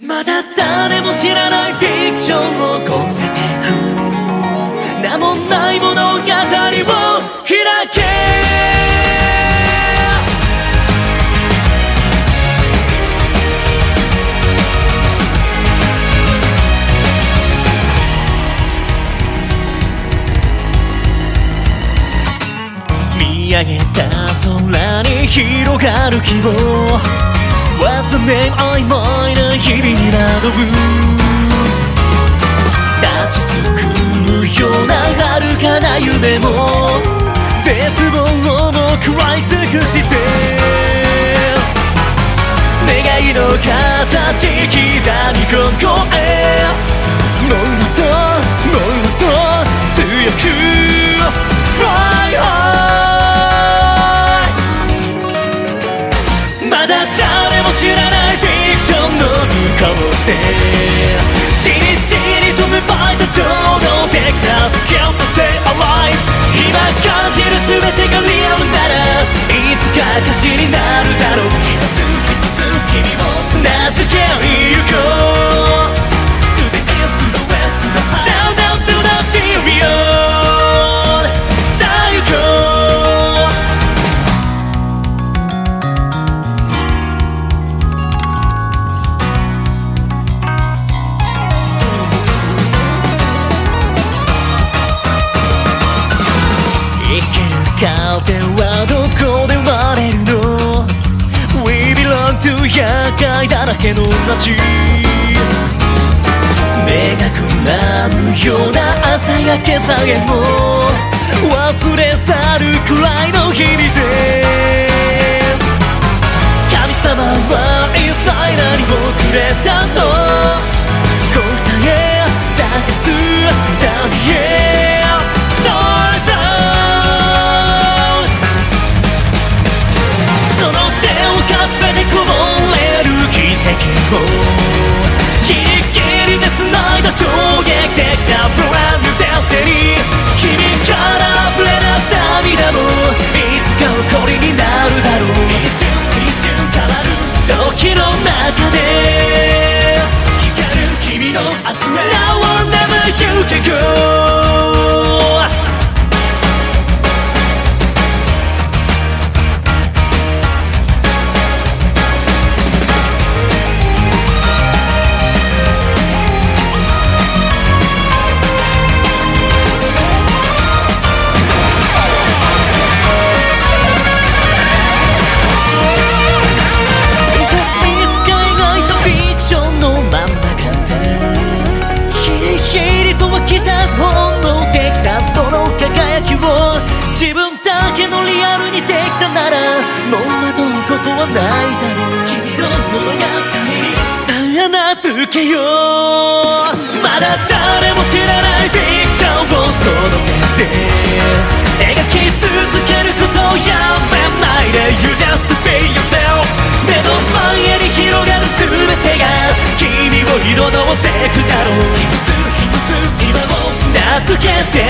まだ誰も知らないフィクションを超えてく名もない物語を開け見上げた空に広がる希望。What's the name 曖昧なでも絶望も食らい尽くして願いの形刻みここへ。全てがリアルならいつか歌詞になるきる糧はどこで生まれるの We belong to 厄介だらけの街目がくらむような朝焼けさえも忘れ去るくらいの日々で神様は一体何をくれたの take ことはないだろう君の物語さあ名付けよう。まだ誰も知らないフィクションをその目で。描き続けることをやめないで。You just be yourself 目の前に広がる全てが君を彩ってくだろう。一つ一つ今を名付けてゆこう